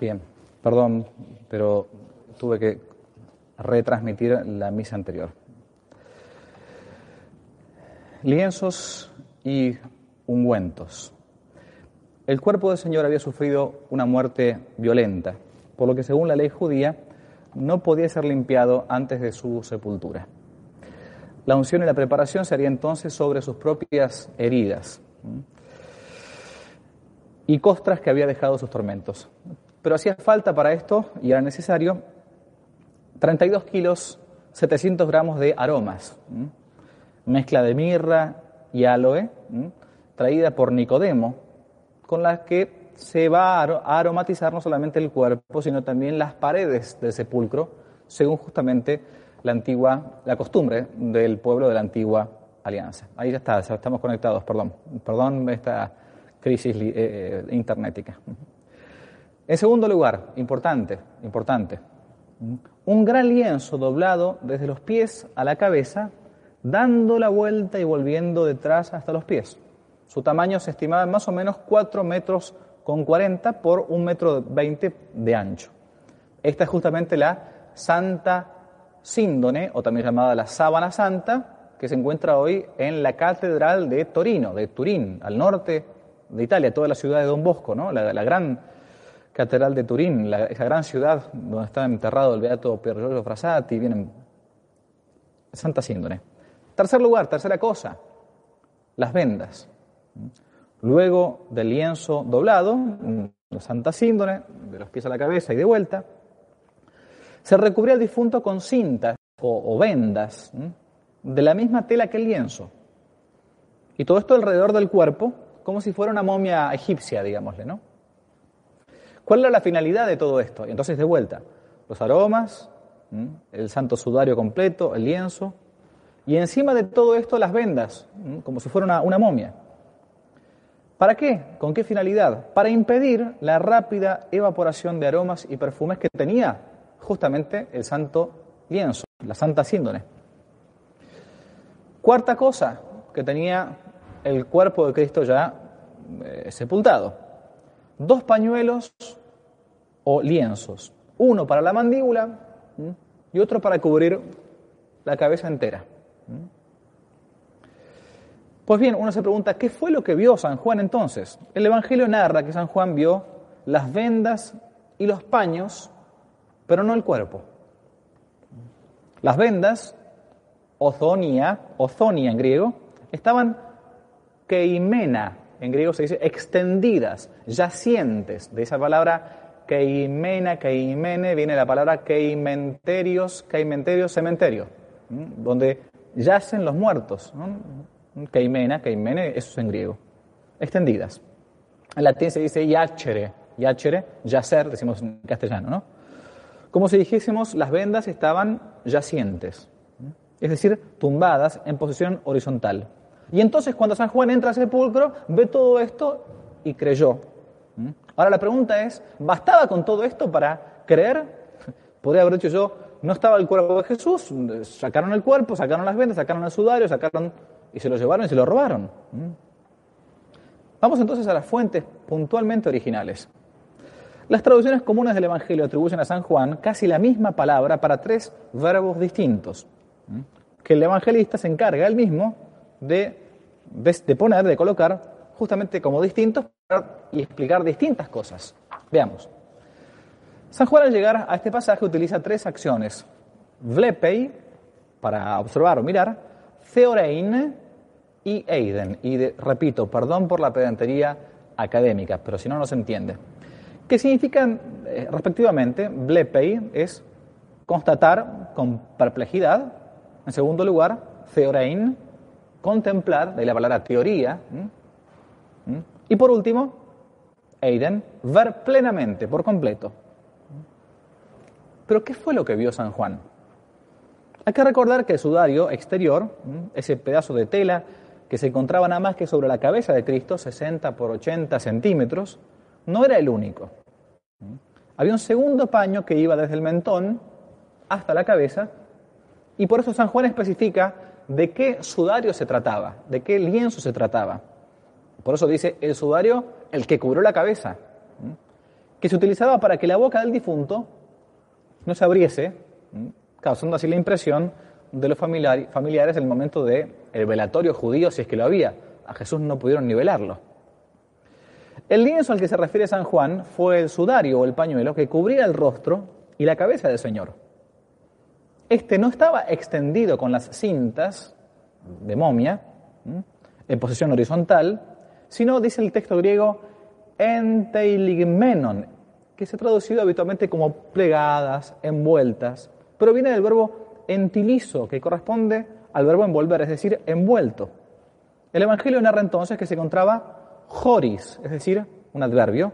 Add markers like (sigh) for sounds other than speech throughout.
Bien, perdón, pero tuve que retransmitir la misa anterior. Lienzos y ungüentos. El cuerpo del Señor había sufrido una muerte violenta, por lo que según la ley judía no podía ser limpiado antes de su sepultura. La unción y la preparación se haría entonces sobre sus propias heridas y costras que había dejado sus tormentos. Pero hacía falta para esto, y era necesario, 32 kilos, 700 gramos de aromas, mezcla de mirra y aloe, traída por Nicodemo, con las que se va a aromatizar no solamente el cuerpo, sino también las paredes del sepulcro, según justamente la antigua, la costumbre del pueblo de la antigua alianza. Ahí ya está, estamos conectados, perdón, perdón esta crisis eh, eh, internetica. En segundo lugar, importante, importante, un gran lienzo doblado desde los pies a la cabeza, dando la vuelta y volviendo detrás hasta los pies. Su tamaño se estimaba en más o menos 4 metros con 40 por 1 metro 20 de ancho. Esta es justamente la Santa Síndone, o también llamada la Sábana Santa, que se encuentra hoy en la Catedral de Torino, de Turín, al norte de Italia, toda la ciudad de Don Bosco, ¿no? la, gran Catedral de Turín, esa gran ciudad donde está enterrado el beato Pier Giorgio Frassati, vienen Santa Síndone. Tercer lugar, tercera cosa, las vendas. Luego del lienzo doblado, la Santa Síndone, de los pies a la cabeza y de vuelta, se recubría el difunto con cintas o, vendas de la misma tela que el lienzo. Y todo esto alrededor del cuerpo, como si fuera una momia egipcia, digámosle, ¿no? ¿Cuál era la finalidad de todo esto? Y entonces, de vuelta, los aromas, el santo sudario completo, el lienzo, y encima de todo esto las vendas, como si fuera una, momia. ¿Para qué? ¿Con qué finalidad? Para impedir la rápida evaporación de aromas y perfumes que tenía justamente el santo lienzo, la santa síndone. Cuarta cosa que tenía el cuerpo de Cristo ya eh, sepultado. Dos pañuelos o lienzos. Uno para la mandíbula y otro para cubrir la cabeza entera. Pues bien, uno se pregunta, ¿qué fue lo que vio San Juan entonces? El Evangelio narra que San Juan vio las vendas y los paños pero no el cuerpo. Las vendas, ozonia, ozonia en griego, estaban keimena, en griego se dice extendidas, yacientes. De esa palabra keimena, keimene, viene la palabra keimenterios, keimenterios, cementerio, donde yacen los muertos. Keimena, keimene, eso es en griego. Extendidas. En latín se dice yachere, yachere, yacer, decimos en castellano, ¿no? Como si dijésemos, las vendas estaban yacientes, es decir, tumbadas en posición horizontal. Y entonces cuando San Juan entra al sepulcro, ve todo esto y creyó. Ahora la pregunta es, ¿bastaba con todo esto para creer? Podría haber dicho yo, no estaba el cuerpo de Jesús, sacaron el cuerpo, sacaron las vendas, sacaron el sudario, sacaron y se lo llevaron y se lo robaron. Vamos entonces a las fuentes puntualmente originales. Las traducciones comunes del Evangelio atribuyen a San Juan casi la misma palabra para tres verbos distintos, que el evangelista se encarga él mismo de, de poner, de colocar justamente como distintos y explicar distintas cosas. Veamos. San Juan al llegar a este pasaje utiliza tres acciones. Vlepei, para observar o mirar, Theorein y Eiden. Y repito, perdón por la pedantería académica, pero si no, no se entiende que significan eh, respectivamente, blepei es constatar con perplejidad, en segundo lugar, theorein, contemplar, de la palabra teoría, y por último, Eiden, ver plenamente, por completo. Pero ¿qué fue lo que vio San Juan? Hay que recordar que el sudario exterior, ese pedazo de tela que se encontraba nada más que sobre la cabeza de Cristo, 60 por 80 centímetros, no era el único. Había un segundo paño que iba desde el mentón hasta la cabeza, y por eso San Juan especifica de qué sudario se trataba, de qué lienzo se trataba. Por eso dice el sudario, el que cubrió la cabeza, que se utilizaba para que la boca del difunto no se abriese, causando así la impresión de los familiares en el momento del el velatorio judío, si es que lo había. A Jesús no pudieron nivelarlo. El lienzo al que se refiere San Juan fue el sudario o el pañuelo que cubría el rostro y la cabeza del Señor. Este no estaba extendido con las cintas de momia, en posición horizontal, sino, dice el texto griego, enteiligmenon, que se ha traducido habitualmente como plegadas, envueltas, pero viene del verbo entilizo, que corresponde al verbo envolver, es decir, envuelto. El Evangelio narra entonces que se encontraba joris, es decir, un adverbio.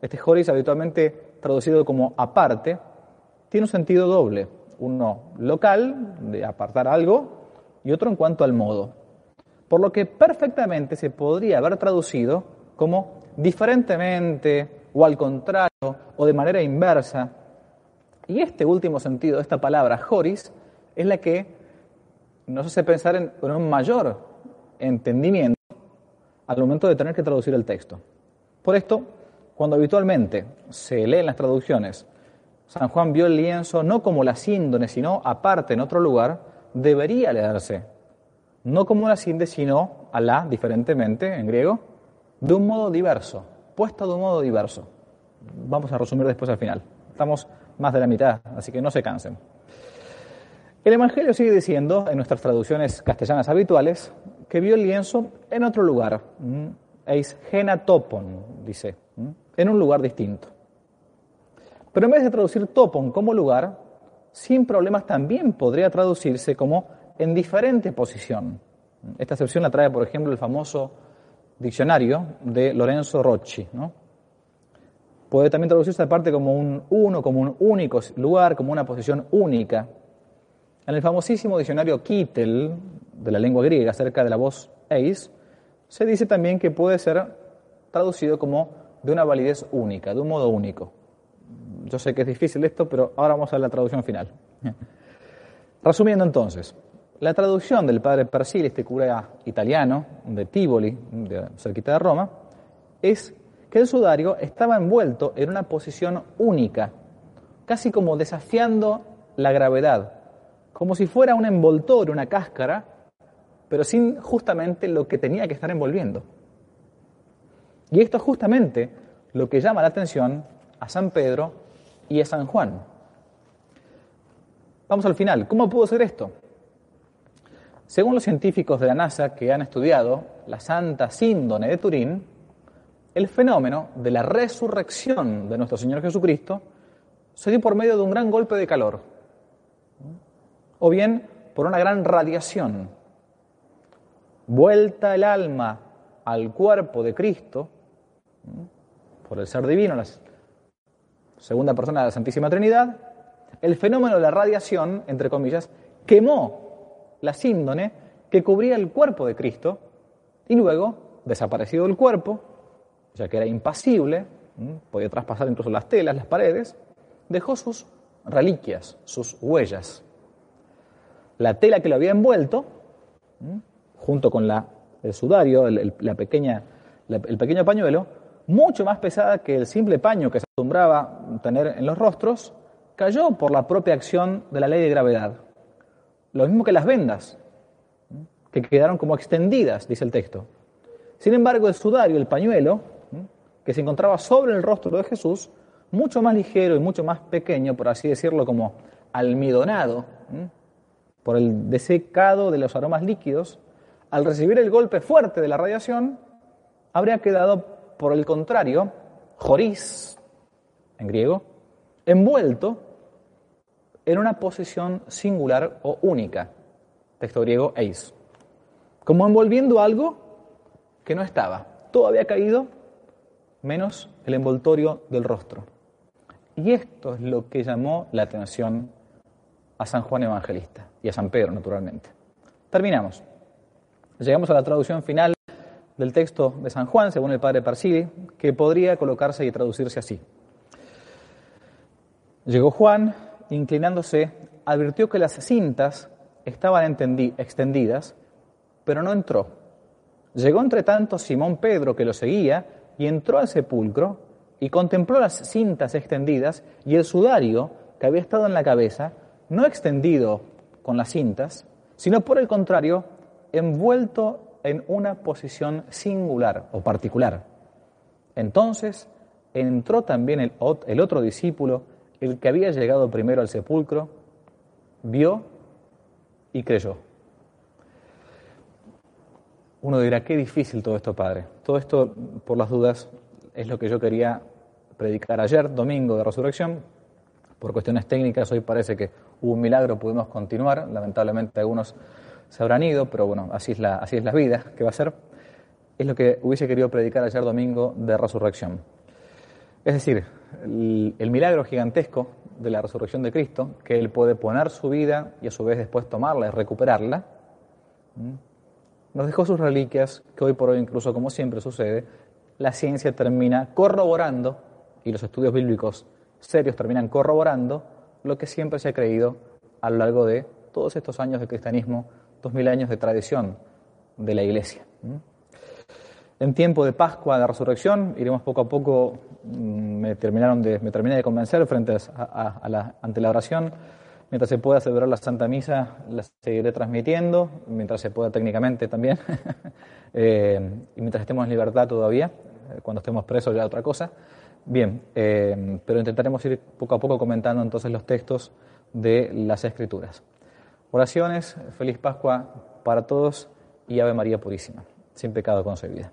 Este joris, habitualmente traducido como aparte, tiene un sentido doble. Uno local, de apartar algo, y otro en cuanto al modo. Por lo que perfectamente se podría haber traducido como diferentemente o al contrario o de manera inversa. Y este último sentido, esta palabra, joris, es la que nos hace pensar en, un mayor entendimiento al momento de tener que traducir el texto. Por esto, cuando habitualmente se lee las traducciones, San Juan vio el lienzo no como la síndone, sino aparte en otro lugar, debería leerse, no como la síndone, sino a la, diferentemente en griego, de un modo diverso, puesto de un modo diverso. Vamos a resumir después al final. Estamos más de la mitad, así que no se cansen. El Evangelio sigue diciendo, en nuestras traducciones castellanas habituales, que vio el lienzo en otro lugar, eis genatopon, dice, en un lugar distinto. Pero en vez de traducir topon como lugar, sin problemas también podría traducirse como en diferente posición. Esta excepción la trae, por ejemplo, el famoso diccionario de Lorenzo Rocci. Puede también traducirse aparte como un uno, como un único lugar, como una posición única. En el famosísimo diccionario Kittel de la lengua griega acerca de la voz eis, se dice también que puede ser traducido como de una validez única, de un modo único. Yo sé que es difícil esto, pero ahora vamos a la traducción final. (laughs) Resumiendo entonces, la traducción del padre Persili, este cura italiano de Tivoli, de, cerquita de Roma, es que el sudario estaba envuelto en una posición única, casi como desafiando la gravedad, como si fuera un envoltorio, una cáscara, pero sin justamente lo que tenía que estar envolviendo. Y esto es justamente lo que llama la atención a San Pedro y a San Juan. Vamos al final. ¿Cómo pudo ser esto? Según los científicos de la NASA que han estudiado la Santa Síndone de Turín, el fenómeno de la resurrección de nuestro Señor Jesucristo se dio por medio de un gran golpe de calor o bien por una gran radiación. Vuelta el alma al cuerpo de Cristo, por el ser divino, la segunda persona de la Santísima Trinidad, el fenómeno de la radiación, entre comillas, quemó la síndone que cubría el cuerpo de Cristo y luego, desaparecido el cuerpo, ya que era impasible, podía traspasar incluso las telas, las paredes, dejó sus reliquias, sus huellas. La tela que lo había envuelto, junto con la, el sudario, la pequeña, el pequeño pañuelo, mucho más pesada que el simple paño que se acostumbraba tener en los rostros, cayó por la propia acción de la ley de gravedad. Lo mismo que las vendas, que quedaron como extendidas, dice el texto. Sin embargo, el sudario, el pañuelo, que se encontraba sobre el rostro de Jesús, mucho más ligero y mucho más pequeño, por así decirlo, como almidonado, por el desecado de los aromas líquidos, al recibir el golpe fuerte de la radiación, habría quedado, por el contrario, joris, en griego, envuelto en una posición singular o única, texto griego eis, como envolviendo algo que no estaba. Todo había caído menos el envoltorio del rostro. Y esto es lo que llamó la atención a San Juan Evangelista y a San Pedro, naturalmente. Terminamos. Llegamos a la traducción final del texto de San Juan, según el padre Parsili, que podría colocarse y traducirse así. Llegó Juan, inclinándose, advirtió que las cintas estaban extendidas, pero no entró. Llegó entre tanto Simón Pedro, que lo seguía, y entró al sepulcro y contempló las cintas extendidas y el sudario que había estado en la cabeza, no extendido con las cintas, sino por el contrario, envuelto en una posición singular o particular. Entonces entró también el, otro discípulo, el que había llegado primero al sepulcro, vio y creyó. Uno dirá, qué difícil todo esto, Padre. Todo esto, por las dudas, es lo que yo quería predicar ayer, domingo de resurrección. Por cuestiones técnicas, hoy parece que hubo un milagro, pudimos continuar. Lamentablemente algunos se habrán ido, pero bueno, así es la, así es la vida, ¿qué va a ser? Es lo que hubiese querido predicar ayer domingo de resurrección. Es decir, el, milagro gigantesco de la resurrección de Cristo, que Él puede poner su vida y a su vez después tomarla y recuperarla, nos dejó sus reliquias, que hoy por hoy incluso como siempre sucede, la ciencia termina corroborando, y los estudios bíblicos serios terminan corroborando, lo que siempre se ha creído a lo largo de todos estos años de cristianismo dos mil años de tradición de la Iglesia. En tiempo de Pascua, de Resurrección, iremos poco a poco, mm, me, terminaron de, me terminé de convencer frente a, la, ante la oración. Mientras se pueda celebrar la Santa Misa, la seguiré transmitiendo, mientras se pueda técnicamente también, (laughs) eh, y mientras estemos en libertad todavía, eh, cuando estemos presos ya otra cosa. Bien, eh, pero intentaremos ir poco a poco comentando entonces los textos de las Escrituras. Oraciones, feliz Pascua para todos y Ave María Purísima, sin pecado concebida.